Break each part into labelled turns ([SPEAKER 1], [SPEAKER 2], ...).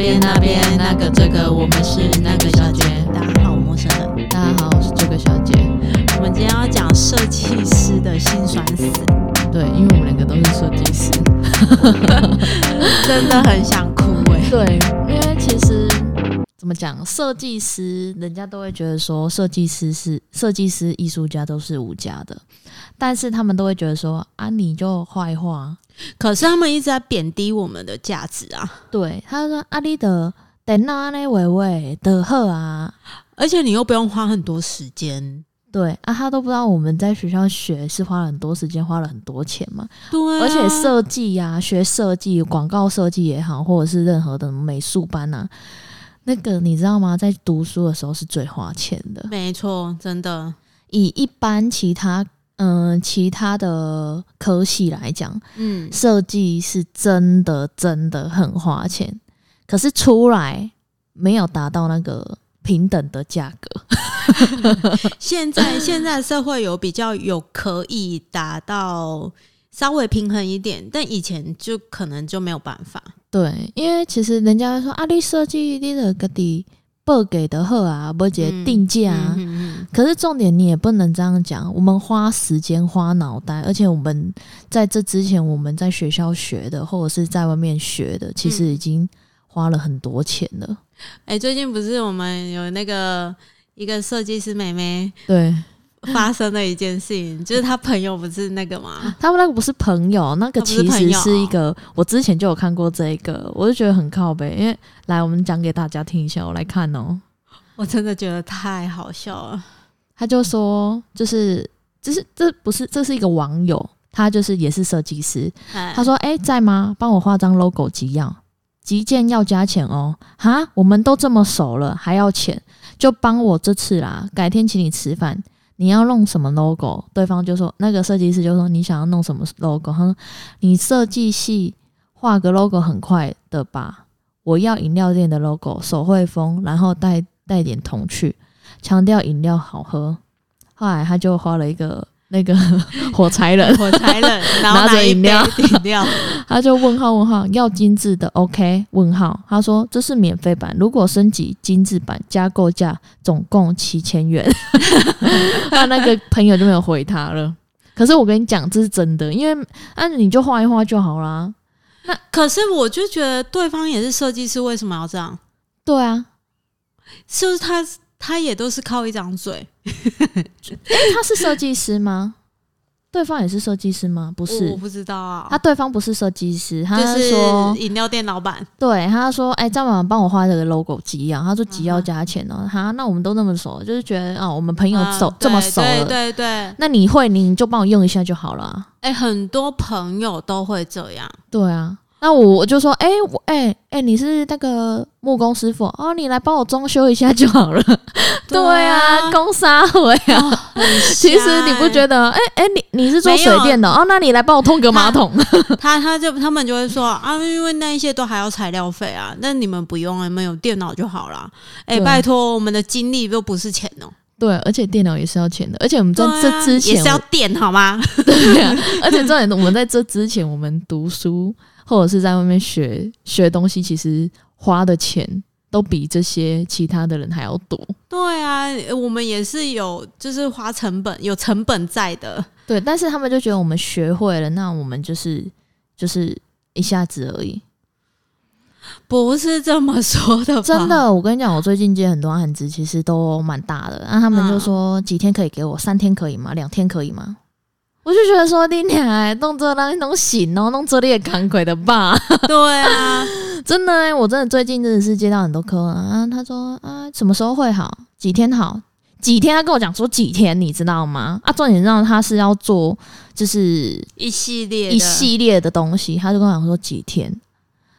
[SPEAKER 1] 边那边那个这个，我们是那个小姐。
[SPEAKER 2] 大家好，我陌生人。
[SPEAKER 1] 大家好，我是这个小姐。
[SPEAKER 2] 我们今天要讲设计师的辛酸史。
[SPEAKER 1] 对，因为我们两个都是设计师，
[SPEAKER 2] 真的很想哭哎。
[SPEAKER 1] 对，因为其实怎么讲，设计师人家都会觉得说，设计师是设计师、艺术家都是无价的，但是他们都会觉得说，啊，你就坏话。
[SPEAKER 2] 可是他们一直在贬低我们的价值啊。
[SPEAKER 1] 对，他说阿丽的等那那伟伟的贺啊，
[SPEAKER 2] 而且你又不用花很多时间。
[SPEAKER 1] 对啊，他都不知道我们在学校学是花了很多时间，花了很多钱嘛。
[SPEAKER 2] 对、
[SPEAKER 1] 而且设计呀，学设计、广告设计也好，或者是任何的美术班啊，那个你知道吗？在读书的时候是最花钱的。
[SPEAKER 2] 没错，真的。
[SPEAKER 1] 以一般其他嗯其他的科系来讲，嗯，设计是真的真的很花钱，可是出来没有达到那个平等的价格。
[SPEAKER 2] 现在 现在社会有比较有可以达到稍微平衡一点，但以前就可能就没有办法。
[SPEAKER 1] 对，因为其实人家说啊，你设计你的个的报给的好啊，不结定价啊。可是重点你也不能这样讲，我们花时间花脑袋，而且我们在这之前我们在学校学的，或者是在外面学的，其实已经花了很多钱了。
[SPEAKER 2] 哎，最近不是我们有那个。一个设计师妹妹
[SPEAKER 1] 对
[SPEAKER 2] 发生的一件事情，就是他朋友不是那个吗？
[SPEAKER 1] 他们那个不是朋友，那个其实是一个，我之前就有看过这个，我就觉得很靠背。因为来，我们讲给大家听一下，我来看哦。
[SPEAKER 2] 我真的觉得太好笑了。
[SPEAKER 1] 他就说，就是就是这不是这是一个网友，他就是也是设计师。他说：“哎，在吗？帮我画张 logo 几样，急件要加钱哦。哈，我们都这么熟了，还要钱？”就帮我这次啦，改天请你吃饭。你要弄什么 logo？对方就说那个设计师就说你想要弄什么 logo？他说你设计系画个 logo 很快的吧？我要饮料店的 logo，手绘风，然后带带点童趣，强调饮料好喝。后来他就画了一个。那个 火柴人，
[SPEAKER 2] 火柴人
[SPEAKER 1] 拿着饮料，
[SPEAKER 2] 饮料，
[SPEAKER 1] 他就问号问号，要精致的，OK？问号，他说这是免费版，如果升级精致版，加购价总共七千元。那那个朋友就没有回他了。可是我跟你讲，这是真的，因为啊，你就画一画就好啦。
[SPEAKER 2] 那可是我就觉得对方也是设计师，为什么要这样？
[SPEAKER 1] 对啊，
[SPEAKER 2] 是不是他？他也都是靠一张嘴，
[SPEAKER 1] 哎，他是设计师吗？对方也是设计师吗？不是，
[SPEAKER 2] 我不知道啊。
[SPEAKER 1] 他对方不是设计师，他是说
[SPEAKER 2] 饮料店老板。
[SPEAKER 1] 对，他说：“哎，张妈帮我画这个 logo 几样？”他说：“急要加钱哦。”哈，那我们都那么熟，就是觉得啊，我们朋友熟这么熟了，
[SPEAKER 2] 对对。
[SPEAKER 1] 那你会，你就帮我用一下就好了。
[SPEAKER 2] 哎，很多朋友都会这样。
[SPEAKER 1] 对啊。那我我就说，哎，我哎哎，你是那个木工师傅哦，你来帮我装修一下就好了。对啊，工沙回啊。其实你不觉得？哎哎，你你是做水电的哦，那你来帮我通个马桶。
[SPEAKER 2] 他 他就他们就会说啊，因为那一些都还要材料费啊，那你们不用，你们有电脑就好了。哎，拜托，我们的精力又不是钱哦。
[SPEAKER 1] 对，而且电脑也是要钱的，而且我们在这之前
[SPEAKER 2] 也是要电好吗？
[SPEAKER 1] 对啊，而且重点，我们在这之前，我们读书。或者是在外面学学东西，其实花的钱都比这些其他的人还要多。
[SPEAKER 2] 对啊，我们也是有，就是花成本，有成本在的。
[SPEAKER 1] 对，但是他们就觉得我们学会了，那我们就是就是一下子而已。
[SPEAKER 2] 不是这么说的，
[SPEAKER 1] 真的。我跟你讲，我最近接很多案子，其实都蛮大的。那他们就说几天可以给我，三天可以吗？两天可以吗？我就觉得说，你俩弄这让弄行哦，弄这里也扛鬼的吧？
[SPEAKER 2] 对啊，
[SPEAKER 1] 真的，我真的最近真的是接到很多客啊。他说啊，什么时候会好？几天好？几天？他跟我讲说几天，你知道吗？啊，重点让他是要做，就是
[SPEAKER 2] 一系列
[SPEAKER 1] 一系列的东西。他就跟我讲说几天，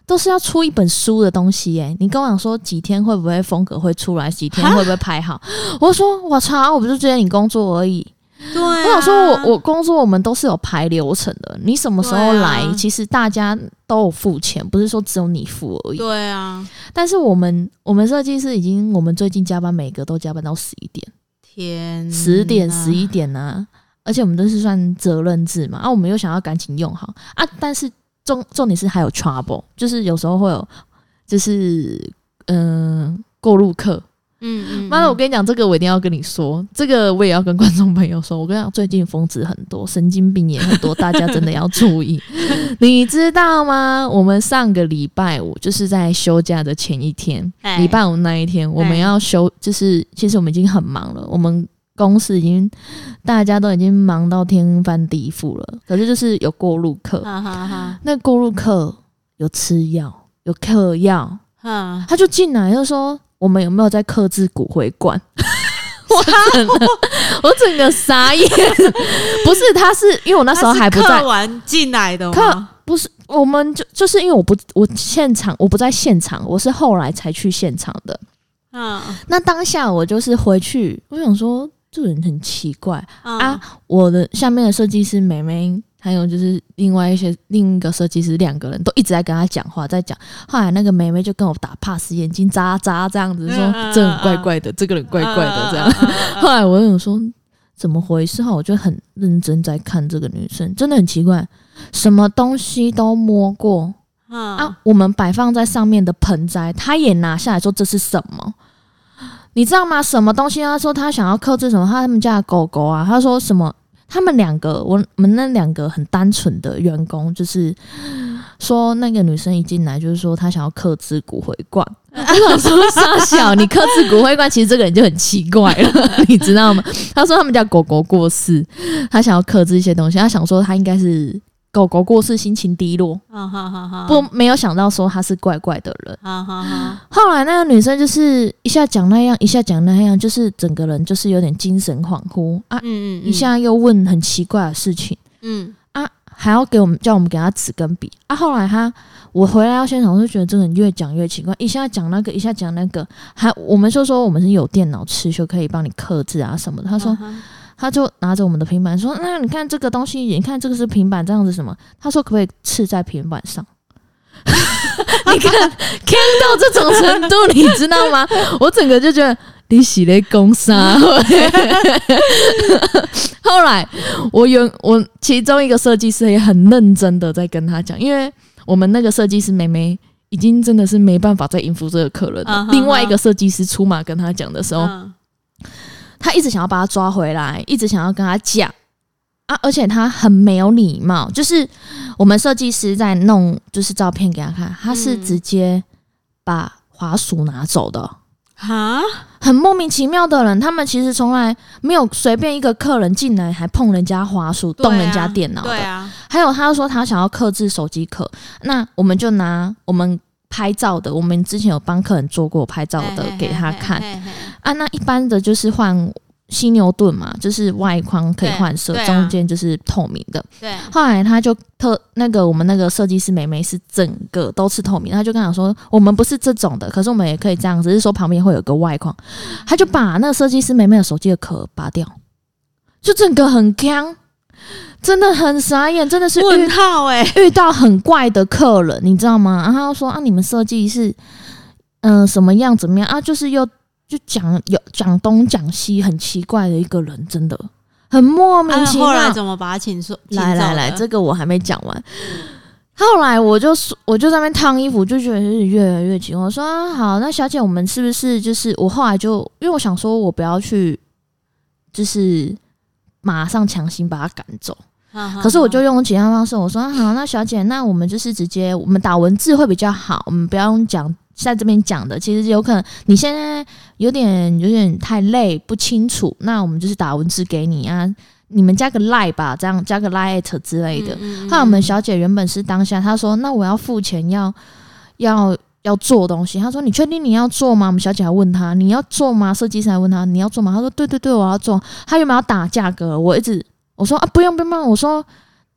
[SPEAKER 1] 都是要出一本书的东西。哎，你跟我讲说几天会不会风格会出来？几天会不会拍好？我说我操，我不是觉得你工作而已。
[SPEAKER 2] 对，我
[SPEAKER 1] 想说，我我工作我们都是有排流程的。你什么时候来，其实大家都有付钱，不是说只有你付而已。
[SPEAKER 2] 对啊，
[SPEAKER 1] 但是我们我们设计师已经，我们最近加班，每个都加班到十一点，
[SPEAKER 2] 天，
[SPEAKER 1] 十点十一点呢。而且我们都是算责任制嘛，啊，我们又想要赶紧用好啊，但是重重点是还有 trouble，就是有时候会有。就是嗯过路客。嗯嗯，妈的，我跟你讲，这个我一定要跟你说，这个我也要跟观众朋友说。我跟你讲，最近疯子很多，神经病也很多，大家真的要注意。你知道吗？我们上个礼拜五就是在休假的前一天，礼拜五那一天，我们要休，就是其实我们已经很忙了，我们公司已经大家都已经忙到天翻地覆了。可是就是有过路客，那过路客有吃药，有嗑药，他就进来就说。我们有没有在克制骨灰罐？我整个我整个傻眼，不是他是因为我那时候还不在
[SPEAKER 2] 完进来的吗？
[SPEAKER 1] 不是，我们就就是因为我不我现场我不在现场，我是后来才去现场的。嗯，那当下我就是回去，我想说这个人很奇怪啊，我的下面的设计师美眉。还有就是另外一些另一个设计师，两个人都一直在跟他讲话，在讲。后来那个妹妹就跟我打 pass，眼睛眨眨这样子说：“这很怪怪的，这个人怪怪的。”这样。后来我有说怎么回事？哈，我就很认真在看这个女生，真的很奇怪，什么东西都摸过啊。我们摆放在上面的盆栽，她也拿下来说这是什么？你知道吗？什么东西？他说他想要克制什么？他们家的狗狗啊？他说什么？他们两个，我们那两个很单纯的员工，就是说那个女生一进来，就是说她想要克制骨灰罐。我想说傻小，你克制骨灰罐，其实这个人就很奇怪了，你知道吗？他说他们家狗狗过世，他想要克制一些东西，他想说他应该是。狗狗过世，心情低落。啊哈哈哈不，没有想到说他是怪怪的人。啊哈哈后来那个女生就是一下讲那样，一下讲那样，就是整个人就是有点精神恍惚啊。嗯嗯。一下又问很奇怪的事情。嗯啊，还要给我们叫我们给他纸跟笔啊。后来他我回来到现场，我就觉得这个人越讲越奇怪，一下讲那个，一下讲那个，还我们就说我们是有电脑吃就可以帮你刻字啊什么的。他说。他就拿着我们的平板说：“那你看这个东西，你看这个是平板，这样子什么？”他说：“可不可以刺在平板上？” 你看，看到这种程度，你知道吗？我整个就觉得你洗了公杀。后来，我有我其中一个设计师也很认真的在跟他讲，因为我们那个设计师妹妹已经真的是没办法再应付这个客人了。另外一个设计师出马跟他讲的时候。他一直想要把他抓回来，一直想要跟他讲啊，而且他很没有礼貌。就是我们设计师在弄，就是照片给他看，他是直接把滑鼠拿走的啊，很莫名其妙的人。他们其实从来没有随便一个客人进来还碰人家滑鼠、动人家电脑的。还有他说他想要克制手机壳，那我们就拿我们。拍照的，我们之前有帮客人做过拍照的给他看啊。那一般的就是换犀牛盾嘛，就是外框可以换色，中间就是透明的。对。后来他就特那个我们那个设计师美眉是整个都是透明，他就跟他说，我们不是这种的，可是我们也可以这样，只是说旁边会有个外框。他就把那个设计师美眉的手机的壳拔掉，就整个很僵。真的很傻眼，真的是
[SPEAKER 2] 问号哎！
[SPEAKER 1] 遇到很怪的客人，你知道吗？然后说啊，你们设计是嗯什么样怎么样啊？就是又就讲有讲东讲西，很奇怪的一个人，真的很莫名其妙。后
[SPEAKER 2] 来怎么把他请出？
[SPEAKER 1] 来来来，这个我还没讲完。后来我就说，我就在那边烫衣服，就觉得是越来越紧。我说好，那小姐，我们是不是就是我后来就因为我想说，我不要去，就是马上强行把他赶走。可是我就用其他方式，我说好，那小姐，那我们就是直接我们打文字会比较好，我们不要用讲在这边讲的，其实有可能你现在有点有点太累不清楚，那我们就是打文字给你啊，你们加个 lie 吧，这样加个 lie 之类的。那我们小姐原本是当下，她说那我要付钱要要要做东西，她说你确定你要做吗？我们小姐还问她你要做吗？设计师还问她你要做吗？她说对对对，我要做。她原本要打价格？我一直。我说啊，不用不用，我说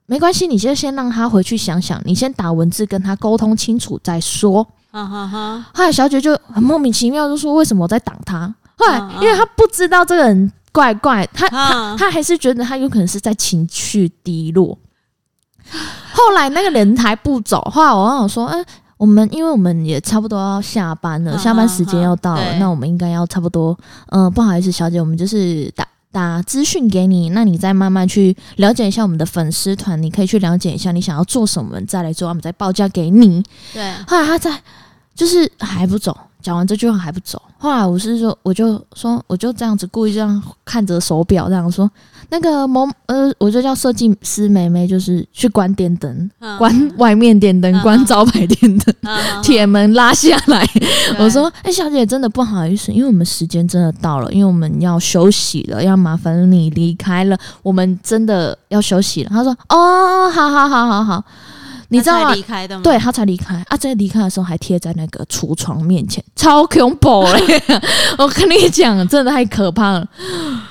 [SPEAKER 1] 没关系，你先先让他回去想想，你先打文字跟他沟通清楚再说。哈哈哈。后来小姐就很莫名其妙，就说为什么我在挡他？后来因为他不知道这个人怪怪，他他他还是觉得他有可能是在情绪低落。后来那个人还不走，后来我跟我说，嗯，我们因为我们也差不多要下班了，下班时间要到了，那我们应该要差不多，嗯，不好意思，小姐，我们就是打。打资讯给你，那你再慢慢去了解一下我们的粉丝团，你可以去了解一下你想要做什么，再来做，我们再报价给你。对，后来他在就是还不走。讲完这句话还不走，后来我是说，我就说，我就这样子故意这样看着手表，这样说，那个某呃，我就叫设计师妹妹，就是去关电灯，关外面电灯，关招牌电灯，铁门拉下来。我说，哎，小姐，真的不好意思，因为我们时间真的到了，因为我们要休息了，要麻烦你离开了，我们真的要休息了。她说，哦，好好好好好。你知道吗？对他才离开啊！在离开的时候还贴在那个橱窗面前，超恐怖嘞！我跟你讲，真的太可怕了。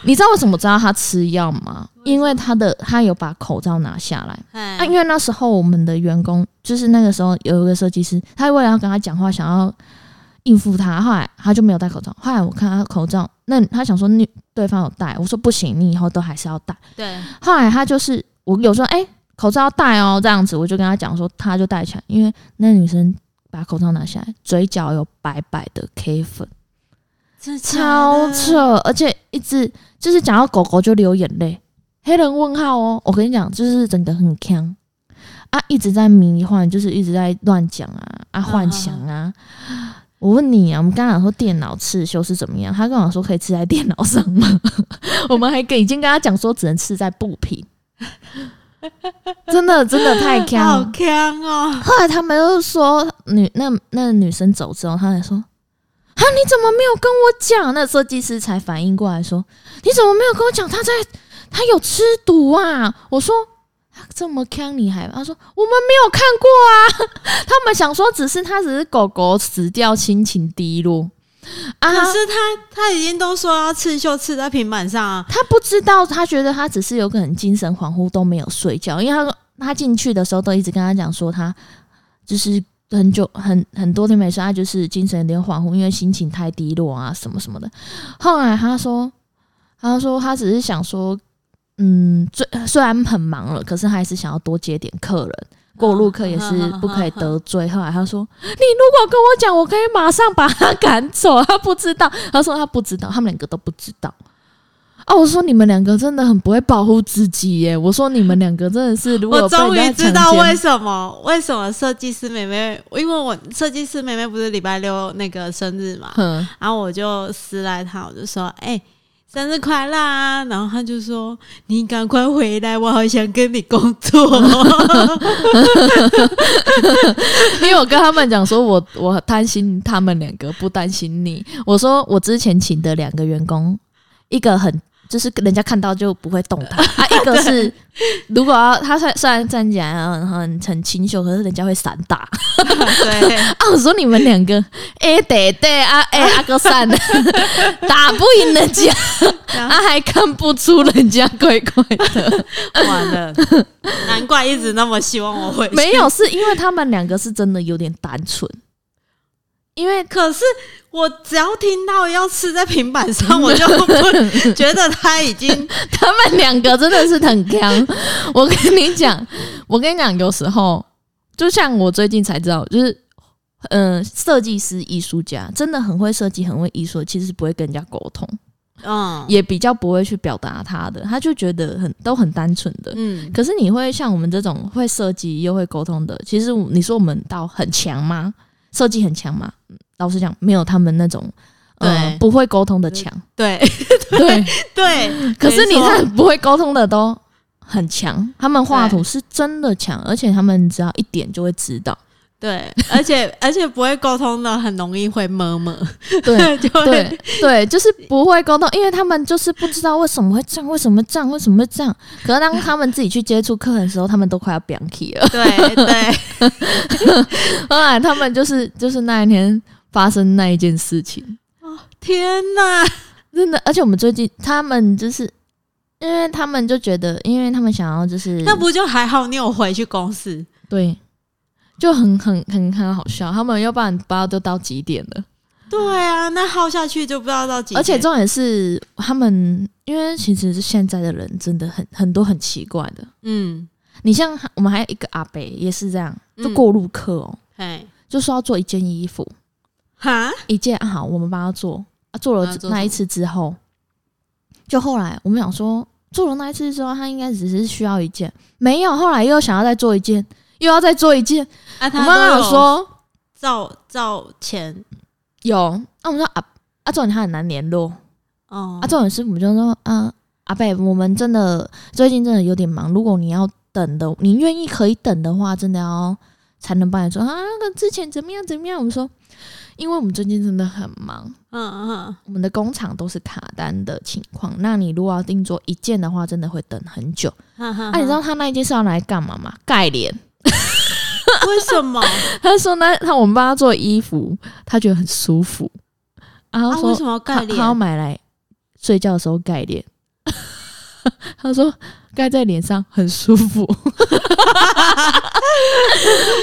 [SPEAKER 1] 你知道为什么知道他吃药吗？因为他的他有把口罩拿下来啊！因为那时候我们的员工就是那个时候有一个设计师，他为了要跟他讲话，想要应付他，后来他就没有戴口罩。后来我看他口罩，那他想说你对方有戴，我说不行，你以后都还是要戴。
[SPEAKER 2] 对，
[SPEAKER 1] 后来他就是我有时候哎。口罩要戴哦，这样子我就跟他讲说，他就戴起来，因为那女生把口罩拿下来，嘴角有白白的 K 粉，超扯，而且一直就是讲到狗狗就流眼泪，黑人问号哦，我跟你讲，就是真的很强啊，一直在迷幻，就是一直在乱讲啊啊幻想啊。我问你啊，我们刚刚说电脑刺绣是怎么样？他跟我说可以刺在电脑上吗？我们还跟已经跟他讲说只能刺在布品。真的真的太强，
[SPEAKER 2] 好强哦！
[SPEAKER 1] 后来他们又说，女那那女生走之后，他才说：“啊，你怎么没有跟我讲？”那设计师才反应过来说：“你怎么没有跟我讲？他在他有吃毒啊！”我说：“这么坑，你还？”他说：“我们没有看过啊。”他们想说，只是他只是狗狗死掉，心情低落。
[SPEAKER 2] 可是他他已经都说要刺绣刺在平板上啊，
[SPEAKER 1] 他不知道，他觉得他只是有可能精神恍惚都没有睡觉，因为他说他进去的时候都一直跟他讲说他就是很久很很多天没睡，他就是精神有点恍惚，因为心情太低落啊什么什么的。后来他说他说他只是想说，嗯，虽虽然很忙了，可是还是想要多接点客人。过路客也是不可以得罪。后来他说：“你如果跟我讲，我可以马上把他赶走。”他不知道，他说他不知道，他们两个都不知道。啊，我说你们两个真的很不会保护自己耶！我说你们两个真的是，如果
[SPEAKER 2] 我终于知道为什么为什么设计师妹妹，因为我设计师妹妹不是礼拜六那个生日嘛，然后我就私来他，我就说：“哎。”生日快乐！然后他就说：“你赶快回来，我好想跟你工作。”
[SPEAKER 1] 因为我跟他们讲说，我我担心他们两个，不担心你。我说我之前请的两个员工，一个很。就是人家看到就不会动他 啊，一个是如果要他虽虽然站起来很很很清秀，可是人家会散打。
[SPEAKER 2] 对。啊，
[SPEAKER 1] 我说你们两个哎对对啊哎阿哥散。打不赢人家，他还看不出人家怪怪的，
[SPEAKER 2] 完了，难怪一直那么希望我会
[SPEAKER 1] 没有，是因为他们两个是真的有点单纯。
[SPEAKER 2] 因为可是我只要听到要吃在平板上，我就觉得他已经
[SPEAKER 1] 他们两个真的是很强。我跟你讲，我跟你讲，有时候就像我最近才知道，就是嗯，设计师、艺术家真的很会设计，很会艺术，其实不会跟人家沟通，嗯，也比较不会去表达他的，他就觉得很都很单纯的，嗯。可是你会像我们这种会设计又会沟通的，其实你说我们到很强吗？设计很强嘛？老实讲，没有他们那种呃不会沟通的强。
[SPEAKER 2] 对
[SPEAKER 1] 对
[SPEAKER 2] 对，
[SPEAKER 1] 可是你看不会沟通的都很强，他们画图是真的强，而且他们只要一点就会知道。
[SPEAKER 2] 对，而且 而且不会沟通的很容易会么么，
[SPEAKER 1] 对，对对，就是不会沟通，因为他们就是不知道为什么会这样，为什么这样，为什么会这样。可是当他们自己去接触客人的时候，他们都快要扁气了。
[SPEAKER 2] 对对，
[SPEAKER 1] 后来他们就是就是那一天发生那一件事情。
[SPEAKER 2] 哦天哪，
[SPEAKER 1] 真的！而且我们最近他们就是，因为他们就觉得，因为他们想要就是，
[SPEAKER 2] 那不就还好？你有回去公司？
[SPEAKER 1] 对。就很很很很好笑，他们要不然不知道都到几点了。
[SPEAKER 2] 对啊，那耗下去就不知道到几。
[SPEAKER 1] 而且重点是，他们因为其实是现在的人真的很很多很奇怪的。嗯，你像我们还有一个阿北也是这样，就过路客哦，哎，就说要做一件衣服，哈，一件啊好，我们帮他做。啊，做了那一次之后，就后来我们想说，做了那一次之后，他应该只是需要一件，没有，后来又想要再做一件。又要再做一件，我妈妈有说
[SPEAKER 2] 照照钱
[SPEAKER 1] 有。那我们说啊啊，重点他很难联络哦。啊，重点是我们就说啊阿贝，我们真的最近真的有点忙，如果你要等的，你愿意可以等的话，真的要才能帮你说啊。那之前怎么样怎么样？我们说。因为我们最近真的很忙，嗯嗯，我们的工厂都是卡单的情况。那你如果要定做一件的话，真的会等很久。那你知道他那一件是要来干嘛吗？盖脸。
[SPEAKER 2] 为什么？
[SPEAKER 1] 他说那他我们帮他做衣服，他觉得很舒服。然后说
[SPEAKER 2] 为什么要盖脸？
[SPEAKER 1] 他要买来睡觉的时候盖脸。他说盖在脸上很舒服。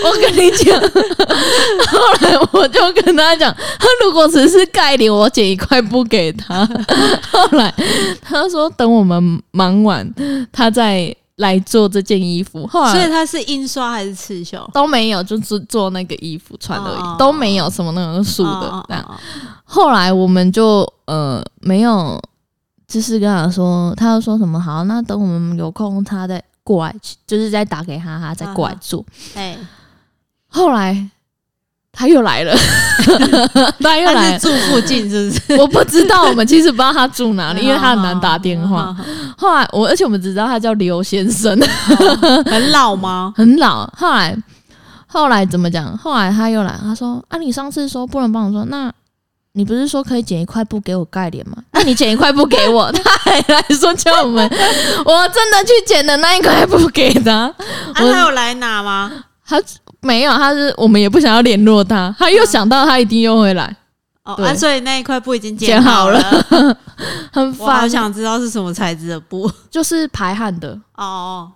[SPEAKER 1] 我跟你讲，后来我就跟他讲，他如果只是盖脸，我剪一块布给他。后来他说等我们忙完，他再来做这件衣服。后来
[SPEAKER 2] 所以他是印刷还是刺绣
[SPEAKER 1] 都没有，就是做那个衣服穿而已，都没有什么那种素的这样。后来我们就呃没有。就是跟他说，他又说什么好？那等我们有空，他再过来，就是再打给他，他再过来做。哎，后来 他又来了，他又来
[SPEAKER 2] 住附近，是不是？
[SPEAKER 1] 我不知道，我们其实不知道他住哪里，因为他很难打电话。后来我，而且我们只知道他叫刘先生，
[SPEAKER 2] 很老吗？
[SPEAKER 1] 很老。后来，后来怎么讲？后来他又来，他说：“啊，你上次说不能帮我说那。”你不是说可以剪一块布给我盖脸吗？那你剪一块布给我，他还来说叫我们，我真的去剪的那一块布给他。
[SPEAKER 2] 他有来拿吗？
[SPEAKER 1] 他没有，他是我们也不想要联络他。他又想到他一定又会来。
[SPEAKER 2] 哦，啊，所以那一块布已经剪好了，
[SPEAKER 1] 很烦。
[SPEAKER 2] 我想知道是什么材质的布，
[SPEAKER 1] 就是排汗的。哦，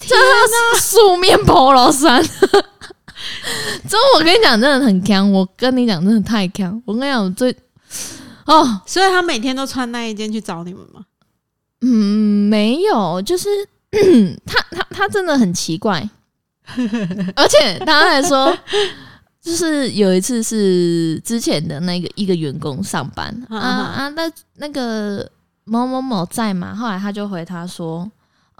[SPEAKER 1] 这是素面 polo 衫。这我跟你讲，真的很强。我跟你讲，真的太强。我跟你讲，最哦，
[SPEAKER 2] 所以他每天都穿那一件去找你们吗？
[SPEAKER 1] 嗯，没有，就是 他他他真的很奇怪，而且他还说，就是有一次是之前的那个一个员工上班 啊啊，那那个某某某在嘛？后来他就回他说，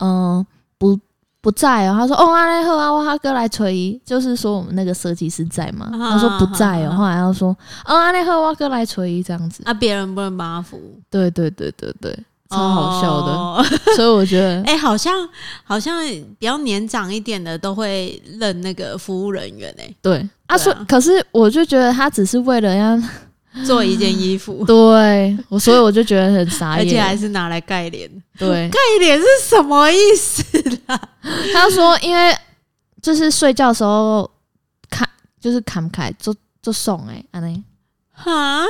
[SPEAKER 1] 嗯，不。不在哦，他说哦，阿来和阿瓦哥来锤，就是说我们那个设计师在嘛？他说不在哦，后来他说哦，阿来和阿瓦哥来锤这样子，
[SPEAKER 2] 啊，别人不能帮他服务，
[SPEAKER 1] 对对对对对，超好笑的，所以我觉得，
[SPEAKER 2] 哎，好像好像比较年长一点的都会认那个服务人员哎，
[SPEAKER 1] 对，啊，说可是我就觉得他只是为了要。
[SPEAKER 2] 做一件衣服，
[SPEAKER 1] 对我，所以我就觉得很傻眼，
[SPEAKER 2] 而且还是拿来盖脸。
[SPEAKER 1] 对，
[SPEAKER 2] 盖脸是什么意思啦？
[SPEAKER 1] 他说，因为就是睡觉的时候看，就是看不开，就就送哎，安妮。
[SPEAKER 2] 哈，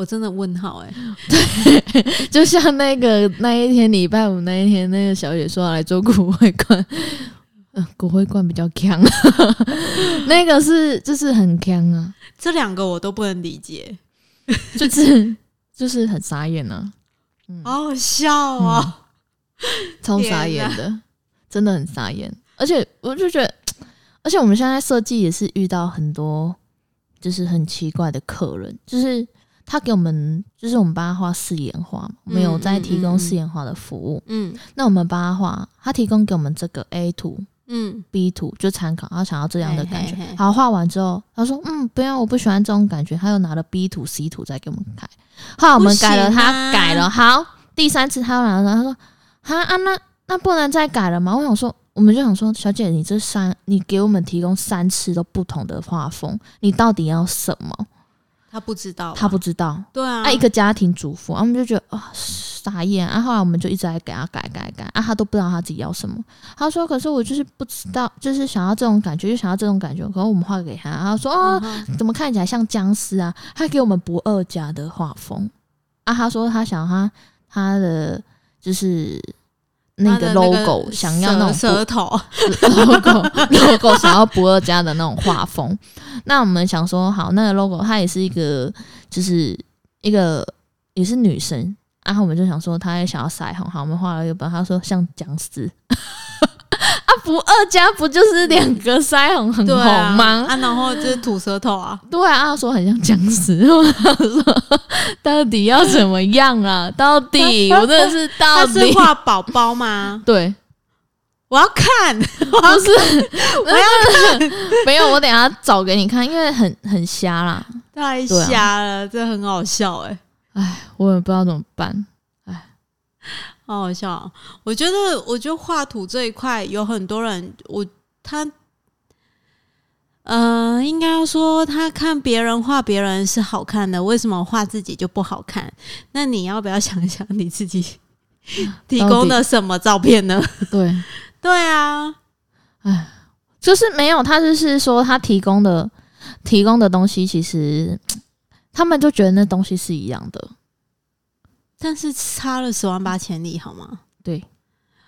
[SPEAKER 2] 我真的问号哎，
[SPEAKER 1] 对，就像那个那一天礼拜五那一天，那个小姐说要来做骨灰罐，嗯，骨灰罐比较强，那个是就是很强啊，
[SPEAKER 2] 这两个我都不能理解。
[SPEAKER 1] 就是就是很傻眼呢，
[SPEAKER 2] 好好笑啊，
[SPEAKER 1] 超傻眼的，真的很傻眼。而且我就觉得，而且我们现在设计也是遇到很多就是很奇怪的客人，就是他给我们，就是我们帮他画四眼画，没有在提供四眼画的服务。嗯，那我们帮他画，他提供给我们这个 A 图。嗯，B 图就参考，他想要这样的感觉。好，画完之后，他说：“嗯，不要，我不喜欢这种感觉。”他又拿了 B 图、C 图再给我们看。后来我们改了，他改了。好，第三次他又来了，他说：“哈啊，那那不能再改了吗？”我想说，我们就想说，小姐，你这三，你给我们提供三次都不同的画风，你到底要什么？
[SPEAKER 2] 他不知道，
[SPEAKER 1] 他不知道。
[SPEAKER 2] 对啊，
[SPEAKER 1] 一个家庭主妇，我们就觉得啊。傻眼啊！后来我们就一直在给他改改改啊，他都不知道他自己要什么。他说：“可是我就是不知道，就是想要这种感觉，就想要这种感觉。”可是我们画给他，他说：“哦，怎么看起来像僵尸啊？”他给我们不二家的画风啊。他说他想他他的就是那个 logo，想要那种
[SPEAKER 2] 舌头
[SPEAKER 1] logo logo，想要不二家的那种画风。那我们想说，好，那个 logo 它也是一个，就是一个也是女生。然后我们就想说，他也想要腮红，好，我们画了一个本，他说像僵尸，啊，不二加不就是两个腮红很红吗？
[SPEAKER 2] 啊，然后就是吐舌头啊，
[SPEAKER 1] 对啊，他说很像僵尸，到底要怎么样啊？到底我真的是到底
[SPEAKER 2] 画宝宝吗？
[SPEAKER 1] 对，
[SPEAKER 2] 我要看，不是
[SPEAKER 1] 我要看，没有，我等下找给你看，因为很很瞎啦，
[SPEAKER 2] 太瞎了，这很好笑哎，
[SPEAKER 1] 哎，我也不知道怎么办，哎，
[SPEAKER 2] 好好笑。我觉得，我觉得画图这一块有很多人，我他，呃，应该说他看别人画别人是好看的，为什么画自己就不好看？那你要不要想一想你自己 提供的什么照片呢？
[SPEAKER 1] 对。
[SPEAKER 2] 对啊，
[SPEAKER 1] 哎，就是没有他，就是说他提供的提供的东西，其实他们就觉得那东西是一样的，
[SPEAKER 2] 但是差了十万八千里，好吗？
[SPEAKER 1] 对，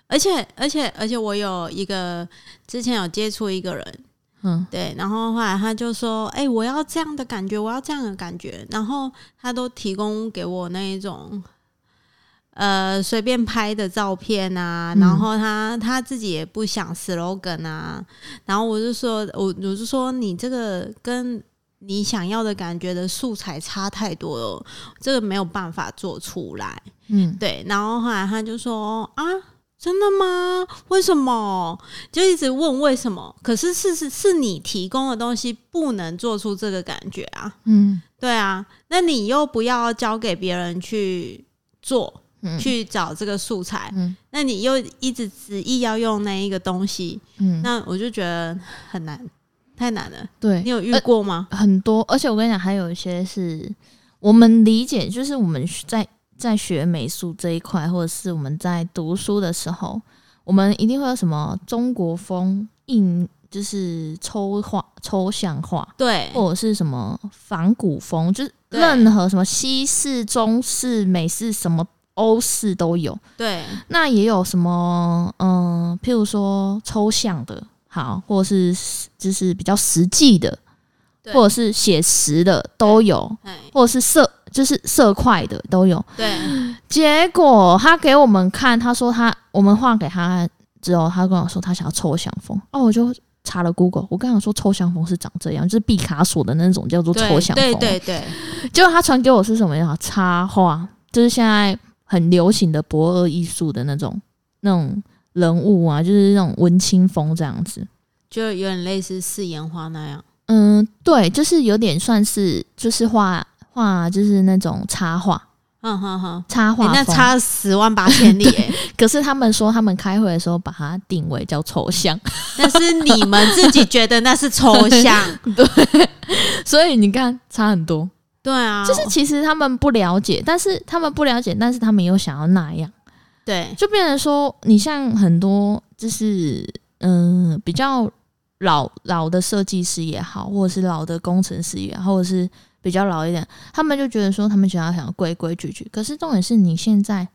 [SPEAKER 2] 而且而且而且，我有一个之前有接触一个人，嗯，对，然后后来他就说，哎，我要这样的感觉，我要这样的感觉，然后他都提供给我那一种。呃，随便拍的照片啊，然后他他自己也不想 slogan 啊，然后我就说，我我就说你这个跟你想要的感觉的素材差太多了，这个没有办法做出来。嗯，对。然后后来他就说啊，真的吗？为什么？就一直问为什么？可是是是是你提供的东西不能做出这个感觉啊。嗯，对啊，那你又不要交给别人去做。去找这个素材，嗯那你又一直执意要用那一个东西，嗯那我就觉得很难，太难了。
[SPEAKER 1] 对
[SPEAKER 2] 你有遇过吗？
[SPEAKER 1] 很多，而且我跟你讲，还有一些是我们理解，就是我们在在学美术这一块，或者是我们在读书的时候，我们一定会有什么中国风印，就是抽画、抽象画，
[SPEAKER 2] 对，
[SPEAKER 1] 或者是什么仿古风，就是任何什么西式、中式、美式什么。欧式都有，
[SPEAKER 2] 对，
[SPEAKER 1] 那也有什么，嗯，譬如说抽象的，好，或者是就是比较实际的，或者是写实的都有，或者是色就是色块的都有。
[SPEAKER 2] 对，
[SPEAKER 1] 结果他给我们看，他说他我们画给他之后，他跟我说他想要抽象风，哦，我就查了 Google，我刚想说抽象风是长这样，就是毕卡索的那种叫做抽象风，
[SPEAKER 2] 对对对。
[SPEAKER 1] 结果他传给我是什么呀？插画，就是现在。很流行的博尔艺术的那种那种人物啊，就是那种文青风这样子，
[SPEAKER 2] 就有点类似四言花那样。
[SPEAKER 1] 嗯，对，就是有点算是就是画画，就是那种插画。嗯哼哼，插画
[SPEAKER 2] 那差十万八千里。
[SPEAKER 1] 可是他们说他们开会的时候把它定位叫抽象，
[SPEAKER 2] 那是你们自己觉得那是抽象。
[SPEAKER 1] 对，所以你看差很多。
[SPEAKER 2] 对啊，
[SPEAKER 1] 就是其实他们不了解，但是他们不了解，但是他们又想要那样，
[SPEAKER 2] 对，
[SPEAKER 1] 就变成说，你像很多就是嗯比较老老的设计师也好，或者是老的工程师也好，或者是比较老一点，他们就觉得说他们想要想规规矩矩，可是重点是你现在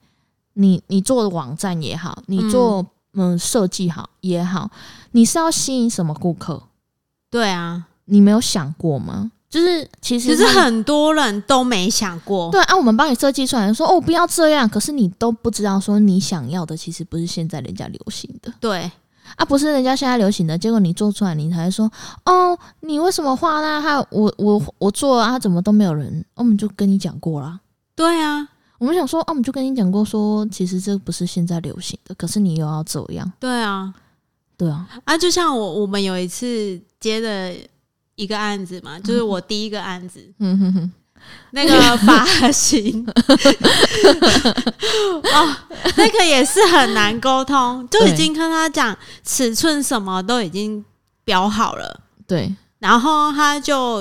[SPEAKER 1] 你你做的网站也好，你做嗯设计好也好，你是要吸引什么顾客？
[SPEAKER 2] 对啊，
[SPEAKER 1] 你没有想过吗？就是其实，
[SPEAKER 2] 其实很多人都没想过。
[SPEAKER 1] 对啊，我们帮你设计出来，说哦不要这样，可是你都不知道说你想要的其实不是现在人家流行的。
[SPEAKER 2] 对
[SPEAKER 1] 啊，不是人家现在流行的，结果你做出来，你才说哦，你为什么画那？还有我我我做啊，怎么都没有人？我们就跟你讲过啦。
[SPEAKER 2] 对啊，
[SPEAKER 1] 我们想说，啊，我们就跟你讲过，说其实这不是现在流行的，可是你又要这样。
[SPEAKER 2] 对啊，
[SPEAKER 1] 对啊，
[SPEAKER 2] 啊，就像我我们有一次接的。一个案子嘛，就是我第一个案子，嗯哼哼，那个发型，哦，那个也是很难沟通，就已经跟他讲尺寸什么都已经标好了，
[SPEAKER 1] 对，
[SPEAKER 2] 然后他就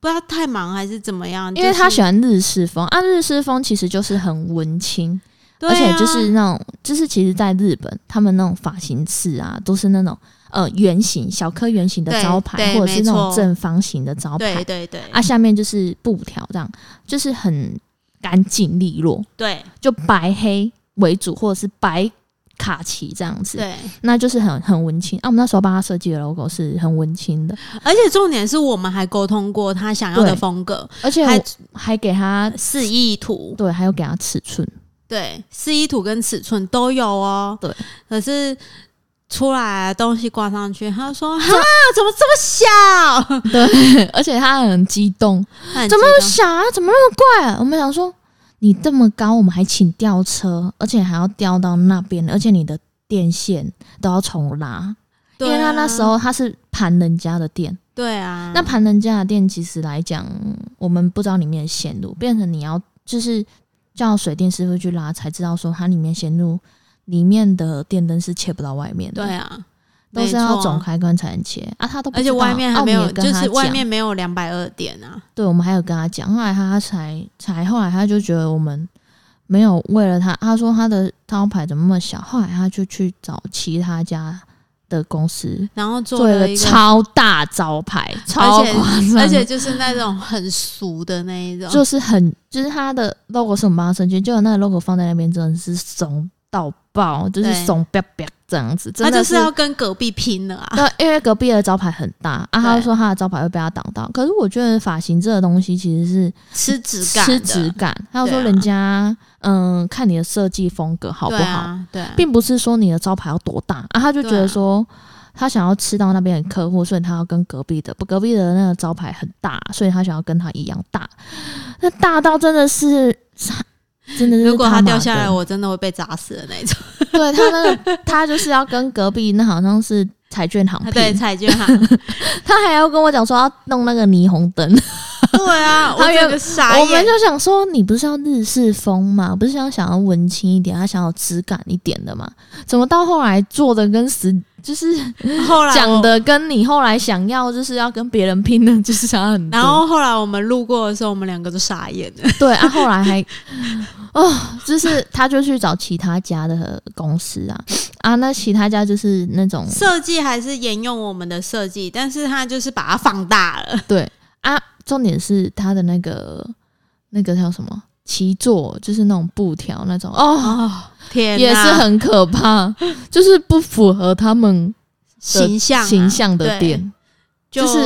[SPEAKER 2] 不知道太忙还是怎么样，
[SPEAKER 1] 因为他喜欢日式风啊，日式风其实就是很文青，而且就是那种，就是其实在日本，他们那种发型师啊，都是那种。呃，圆形小颗圆形的招牌，或者是那种正方形的招
[SPEAKER 2] 牌，对对对，
[SPEAKER 1] 啊，下面就是布条，这样就是很干净利落，
[SPEAKER 2] 对，
[SPEAKER 1] 就白黑为主，或者是白卡其这样子，
[SPEAKER 2] 对，
[SPEAKER 1] 那就是很很文青啊。我们那时候帮他设计的 logo 是很文青的，
[SPEAKER 2] 而且重点是我们还沟通过他想要的风格，
[SPEAKER 1] 而且还还给他
[SPEAKER 2] 示意图，
[SPEAKER 1] 对，还有给他尺寸，
[SPEAKER 2] 对，示意图跟尺寸都有哦，
[SPEAKER 1] 对，
[SPEAKER 2] 可是。出来东西挂上去，他说：“ 啊，怎么这么小？”
[SPEAKER 1] 对，而且他很激动，怎么那么小啊？怎么那么怪？啊？我们想说，你这么高，我们还请吊车，而且还要吊到那边，而且你的电线都要重拉，因为他那时候他是盘人家的电。
[SPEAKER 2] 对啊，
[SPEAKER 1] 那盘人家的电其实来讲，我们不知道里面的线路，变成你要就是叫水电师傅去拉，才知道说它里面线路里面的电灯是切不到外面的。
[SPEAKER 2] 对啊，
[SPEAKER 1] 都是要总开关才能切啊，他都
[SPEAKER 2] 而且外面还没有，就是外面没有两百二点啊。
[SPEAKER 1] 对，我们还有跟他讲，后来他才才后来他就觉得我们没有为了他，他说他的招牌怎么那么小，后来他就去找其他家。的公司，
[SPEAKER 2] 然后做了
[SPEAKER 1] 一个超大招牌，超夸张，
[SPEAKER 2] 而且就是那种很俗的那一种，
[SPEAKER 1] 就是很，就是它的 logo 是我们帮他设计，就那个 logo 放在那边真的是怂到爆，就是怂彪彪这样子，他
[SPEAKER 2] 就是要跟隔壁拼了啊！
[SPEAKER 1] 对，因为隔壁的招牌很大啊，他说他的招牌会被他挡到。可是我觉得发型这个东西其实是
[SPEAKER 2] 吃质感，
[SPEAKER 1] 吃质感。他说人家嗯，看你的设计风格好不好？
[SPEAKER 2] 对，
[SPEAKER 1] 并不是说你的招牌要多大啊，他就觉得说他想要吃到那边的客户，所以他要跟隔壁的不隔壁的那个招牌很大，所以他想要跟他一样大。那大到真的是。真的是，
[SPEAKER 2] 如果
[SPEAKER 1] 他
[SPEAKER 2] 掉下来，我真的会被砸死的那种。
[SPEAKER 1] 对他那个，他就是要跟隔壁那好像是彩券行，
[SPEAKER 2] 对彩券行，
[SPEAKER 1] 他还要跟我讲说要弄那个霓虹灯。
[SPEAKER 2] 对啊，我有个傻
[SPEAKER 1] 我们就想说，你不是要日式风嘛？不是想想要文青一点，他想要质感一点的嘛？怎么到后来做的跟实？就是
[SPEAKER 2] 后来
[SPEAKER 1] 讲的跟你后来想要就是要跟别人拼的，就是想要很
[SPEAKER 2] 多。然后后来我们路过的时候，我们两个都傻眼了。
[SPEAKER 1] 对啊，后来还哦，就是他就去找其他家的公司啊啊，那其他家就是那种
[SPEAKER 2] 设计还是沿用我们的设计，但是他就是把它放大了。
[SPEAKER 1] 对啊，重点是他的那个那个叫什么？七座就是那种布条那种。哦，
[SPEAKER 2] 天
[SPEAKER 1] 也是很可怕，就是不符合他们
[SPEAKER 2] 形象
[SPEAKER 1] 形象的店，就是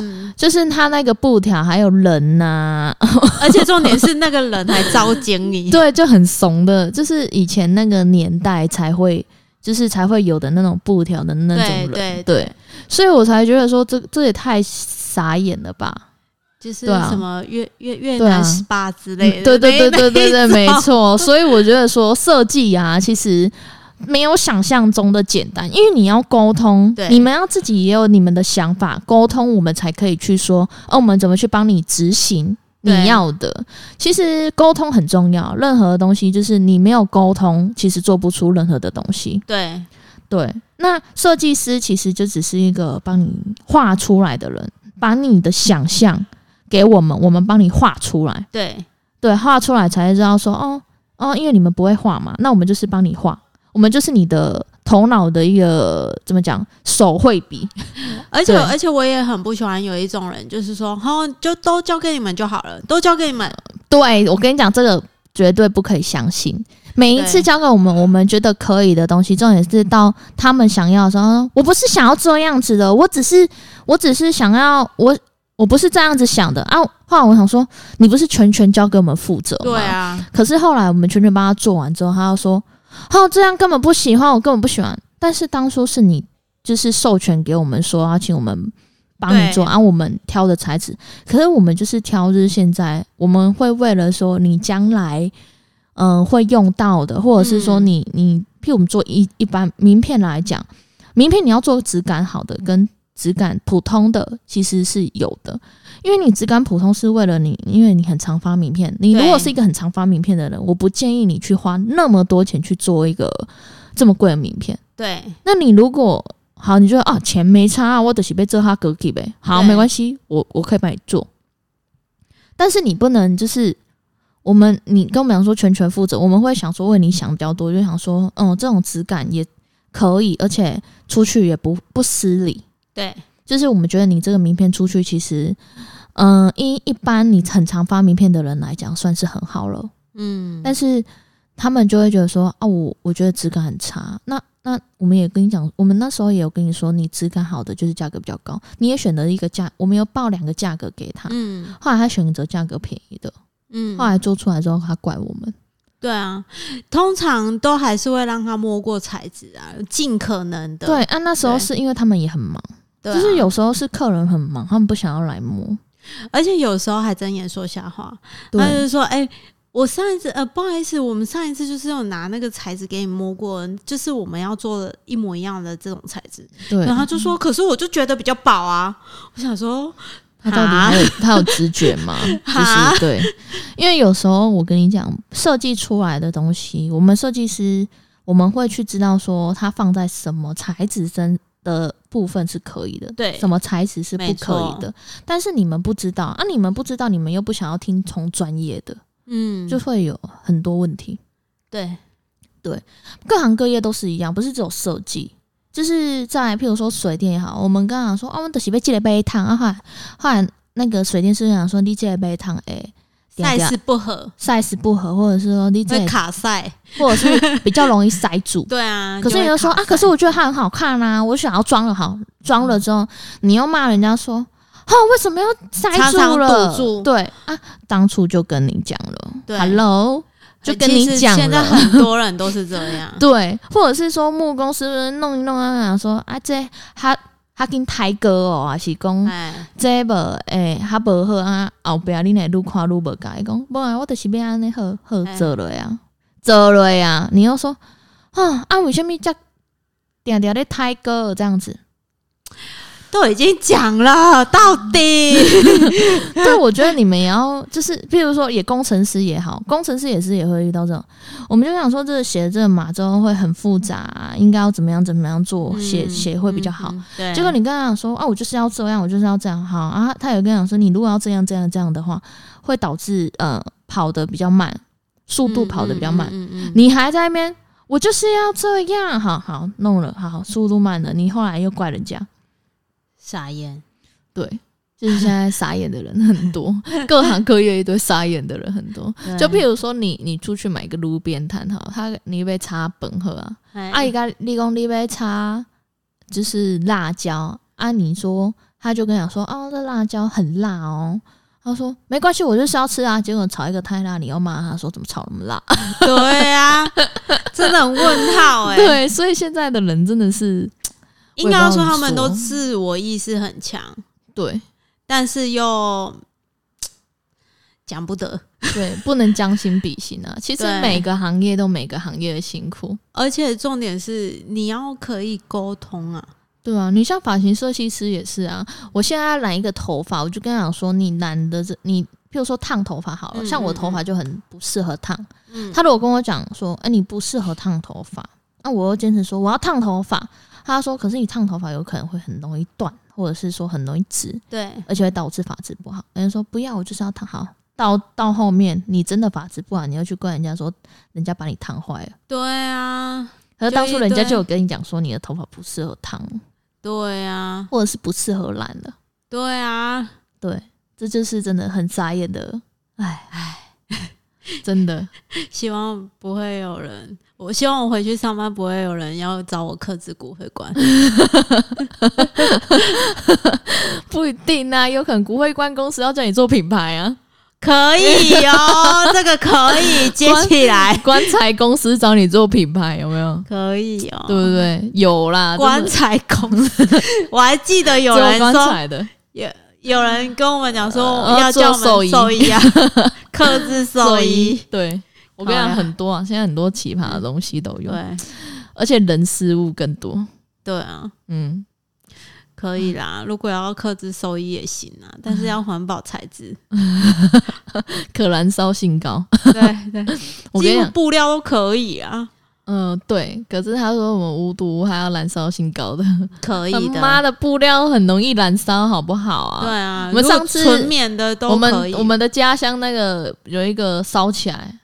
[SPEAKER 1] 嗯，就是他那个布条还有人呐，
[SPEAKER 2] 而且重点是那个人还招经理，
[SPEAKER 1] 对，就很怂的，就是以前那个年代才会，就是才会有的那种布条的那种人，对，所以我才觉得说这这也太傻眼了吧。
[SPEAKER 2] 就是什么越越越南十八之类的，
[SPEAKER 1] 对对对对对对，没错。所以我觉得说设计啊，其实没有想象中的简单，因为你要沟通，你们要自己也有你们的想法，沟通我们才可以去说，哦，我们怎么去帮你执行你要的。其实沟通很重要，任何东西就是你没有沟通，其实做不出任何的东西。
[SPEAKER 2] 对
[SPEAKER 1] 对，那设计师其实就只是一个帮你画出来的人，把你的想象。给我们，我们帮你画出来。
[SPEAKER 2] 对
[SPEAKER 1] 对，画出来才知道说哦哦，因为你们不会画嘛，那我们就是帮你画，我们就是你的头脑的一个怎么讲手绘笔。
[SPEAKER 2] 而且而且我也很不喜欢有一种人，就是说好就都交给你们就好了，都交给你们。
[SPEAKER 1] 对我跟你讲，这个绝对不可以相信。每一次交给我们，我们觉得可以的东西，重点是到他们想要的时候，我不是想要这样子的，我只是我只是想要我。我不是这样子想的啊！后来我想说，你不是全权交给我们负责吗？
[SPEAKER 2] 对啊。
[SPEAKER 1] 可是后来我们全权帮他做完之后，他又说：“哦，这样根本不喜欢，我根本不喜欢。”但是当初是你就是授权给我们说要请我们帮你做，啊，我们挑的材质。可是我们就是挑，就是现在我们会为了说你将来嗯会用到的，或者是说你你，譬如我们做一一般名片来讲，名片你要做质感好的跟。质感普通的其实是有的，因为你质感普通是为了你，因为你很常发名片。你如果是一个很常发名片的人，我不建议你去花那么多钱去做一个这么贵的名片。
[SPEAKER 2] 对，
[SPEAKER 1] 那你如果好，你觉得啊钱没差，我的是被这哈格给呗，好没关系，我我可以帮你做。但是你不能就是我们你跟我们讲说全权负责，我们会想说为你想比较多，就想说嗯这种质感也可以，而且出去也不不失礼。
[SPEAKER 2] 对，
[SPEAKER 1] 就是我们觉得你这个名片出去，其实，嗯，一一般你很常发名片的人来讲，算是很好了。嗯，但是他们就会觉得说，啊，我我觉得质感很差。那那我们也跟你讲，我们那时候也有跟你说，你质感好的就是价格比较高。你也选择一个价，我们有报两个价格给他。嗯，后来他选择价格便宜的。嗯，后来做出来之后，他怪我们。
[SPEAKER 2] 对啊，通常都还是会让他摸过材质啊，尽可能的。
[SPEAKER 1] 对啊，那时候是因为他们也很忙。就是有时候是客人很忙，他们不想要来摸，
[SPEAKER 2] 而且有时候还睁眼说瞎话。他就是说：“哎，我我上一次呃，不好意思，我们上一次就是有拿那个材质给你摸过，就是我们要做的一模一样的这种材质。
[SPEAKER 1] 对，
[SPEAKER 2] 然后就说，可是我就觉得比较薄啊。我想说，
[SPEAKER 1] 他到底还有他有直觉吗？就是对，因为有时候我跟你讲，设计出来的东西，我们设计师我们会去知道说它放在什么材质身的部分是可以的，
[SPEAKER 2] 对，
[SPEAKER 1] 什么材质是不可以的。但是你们不知道啊，你们不知道，你们又不想要听从专业的。嗯，就会有很多问题。
[SPEAKER 2] 对，
[SPEAKER 1] 对，各行各业都是一样，不是只有设计，就是在譬如说水电也好，我们刚刚说，哦，我们的洗被寄了杯汤啊，后来后来那个水电师讲说，你寄了杯汤，哎
[SPEAKER 2] ，size 不合
[SPEAKER 1] ，size 不合，或者是说你这
[SPEAKER 2] 卡塞，
[SPEAKER 1] 或者是比较容易塞住。
[SPEAKER 2] 对啊，
[SPEAKER 1] 可是你又说啊，可是我觉得它很好看啊，我想要装了好，装了之后，你又骂人家说。哦，为什么要塞住了？对啊，当初就跟你讲了。Hello，就跟你讲了。
[SPEAKER 2] 现在很多人都是这样。
[SPEAKER 1] 对，或者是说木工师傅弄一弄啊，讲说啊，这他他跟台哥哦，还是讲这无诶，他无好啊，后壁恁会愈看愈无改，讲无啊，我就是要安尼好好做落啊，做落啊。你又说啊，啊，为什物遮定定咧台哥这样子？
[SPEAKER 2] 都已经讲了，到底？
[SPEAKER 1] 对，我觉得你们也要，就是，比如说，也工程师也好，工程师也是也会遇到这种。我们就想说，这个写这个码之后会很复杂，应该要怎么样怎么样做，写写会比较好。
[SPEAKER 2] 对。
[SPEAKER 1] 结果你跟他讲说，啊，我就是要这样，我就是要这样，好啊。他有跟讲说，你如果要这样这样这样的话，会导致呃跑的比较慢，速度跑的比较慢。你还在那边，我就是要这样，好好弄了，好速度慢了，你后来又怪人家。
[SPEAKER 2] 傻眼，
[SPEAKER 1] 对，就是现在傻眼的人很多，各行各业一堆傻眼的人很多。就譬如说，你你出去买个路边摊哈，他你被插本喝啊，啊一个立功你被插就是辣椒啊，你说他就跟讲说，哦，这辣椒很辣哦，他说没关系，我就是要吃啊，结果炒一个太辣，你又骂他说怎么炒那么辣？
[SPEAKER 2] 对啊，真的很问号哎。
[SPEAKER 1] 对，所以现在的人真的是。
[SPEAKER 2] 应该说他们都自我意识很强，
[SPEAKER 1] 对，
[SPEAKER 2] 但是又讲不得，
[SPEAKER 1] 对，不能将心比心啊。其实每个行业都每个行业的辛苦，
[SPEAKER 2] 而且重点是你要可以沟通啊，
[SPEAKER 1] 对啊，你像发型设计师也是啊。我现在染一个头发，我就跟他讲说，你染的这你，譬如说烫头发好了，像我头发就很不适合烫。他如果跟我讲说，哎，你不适合烫头发，那我又坚持说我要烫头发。他说：“可是你烫头发有可能会很容易断，或者是说很容易直，
[SPEAKER 2] 对，
[SPEAKER 1] 而且会导致发质不好。人家说不要，我就是要烫好。到到后面你真的发质不好，你要去怪人家说人家把你烫坏了。
[SPEAKER 2] 对啊，
[SPEAKER 1] 可是当初人家就有跟你讲说你的头发不适合烫，
[SPEAKER 2] 对啊，
[SPEAKER 1] 或者是不适合染了，
[SPEAKER 2] 对啊，
[SPEAKER 1] 对，这就是真的很扎眼的，哎哎，真的，
[SPEAKER 2] 希望不会有人。”我希望我回去上班不会有人要找我克制骨灰罐，
[SPEAKER 1] 不一定啊，有可能骨灰罐公司要叫你做品牌啊，
[SPEAKER 2] 可以哦，这个可以接起来，
[SPEAKER 1] 棺材公司找你做品牌有没有？
[SPEAKER 2] 可以哦，
[SPEAKER 1] 对不对？有啦，
[SPEAKER 2] 棺材公司，我还记得有人说，有有人跟我们讲说要叫我们兽医。啊，克制兽医，
[SPEAKER 1] 对。我跟你讲很多啊，现在很多奇葩的东西都有，
[SPEAKER 2] 对，
[SPEAKER 1] 而且人事物更多，
[SPEAKER 2] 对啊，嗯，可以啦，如果要克制收益也行啊，但是要环保材质，
[SPEAKER 1] 可燃烧性高，
[SPEAKER 2] 对对，我跟你讲布料都可以啊，
[SPEAKER 1] 嗯，对，可是他说我们无毒还要燃烧性高的，
[SPEAKER 2] 可以的，
[SPEAKER 1] 妈的布料很容易燃烧，好不好啊？
[SPEAKER 2] 对啊，
[SPEAKER 1] 我们上次
[SPEAKER 2] 纯棉的都
[SPEAKER 1] 可以，我们的家乡那个有一个烧起来。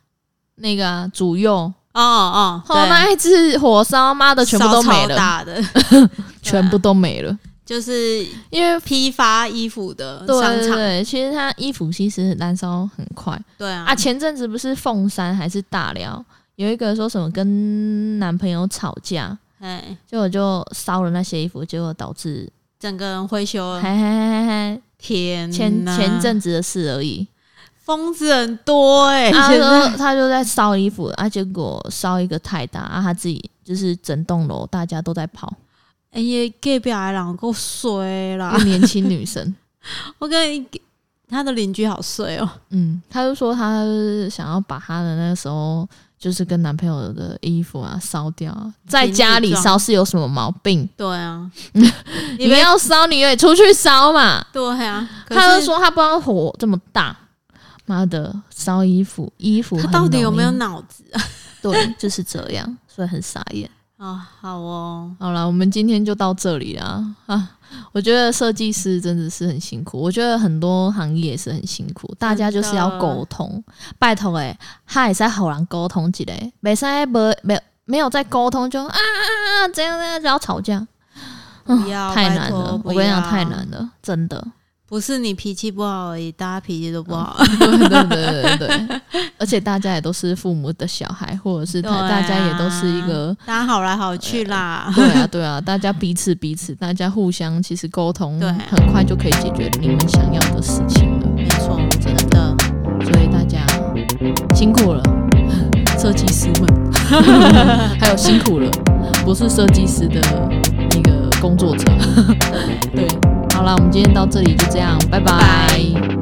[SPEAKER 1] 那个啊煮柚哦
[SPEAKER 2] 哦，
[SPEAKER 1] 那一次火烧，妈的，全部都没了，
[SPEAKER 2] 的。
[SPEAKER 1] 全部都没了。
[SPEAKER 2] 就是因为批发衣服的商场，
[SPEAKER 1] 对，其实它衣服其实燃烧很快。
[SPEAKER 2] 对啊，
[SPEAKER 1] 啊，前阵子不是凤山还是大寮，有一个说什么跟男朋友吵架，哎，结果就烧了那些衣服，结果导致
[SPEAKER 2] 整个人灰修了。
[SPEAKER 1] 嗨嗨嗨嗨，
[SPEAKER 2] 天，
[SPEAKER 1] 前前阵子的事而已。
[SPEAKER 2] 疯子很多哎，
[SPEAKER 1] 他说他就在烧衣服啊，结果烧一个太大啊，他自己就是整栋楼大家都在跑，
[SPEAKER 2] 哎呀，隔壁还人够衰啦，
[SPEAKER 1] 年轻女生，
[SPEAKER 2] 我跟你他的邻居好衰哦。
[SPEAKER 1] 嗯，他就说他想要把他的那个时候就是跟男朋友的衣服啊烧掉，在家里烧是有什么毛病？
[SPEAKER 2] 对啊，
[SPEAKER 1] 你们要烧，你也出去烧嘛。
[SPEAKER 2] 对啊，
[SPEAKER 1] 他就说他不知道火这么大，妈的烧衣服，衣服
[SPEAKER 2] 他到底有没有脑子啊？
[SPEAKER 1] 对，就是这样，所以很傻眼。
[SPEAKER 2] 啊，好哦，
[SPEAKER 1] 好了，我们今天就到这里啦啊！我觉得设计师真的是很辛苦，我觉得很多行业也是很辛苦，大家就是要沟通，拜托诶，他也是好难沟通起来，没在没没没有在沟通就啊啊啊这样这样就要吵架，嗯太难了，我跟你讲太难了，真的。
[SPEAKER 2] 不是你脾气不好而已，大家脾气都不好。
[SPEAKER 1] 对对对对对，而且大家也都是父母的小孩，或者是他大家也都是一个，
[SPEAKER 2] 大家好来好去啦。
[SPEAKER 1] 对啊对啊，大家彼此彼此，大家互相其实沟通，对，很快就可以解决你们想要的事情了。
[SPEAKER 2] 没错，真的。
[SPEAKER 1] 所以大家辛苦了，设计师们，还有辛苦了，不是设计师的那个工作者。对。好了，我们今天到这里就这样，拜拜。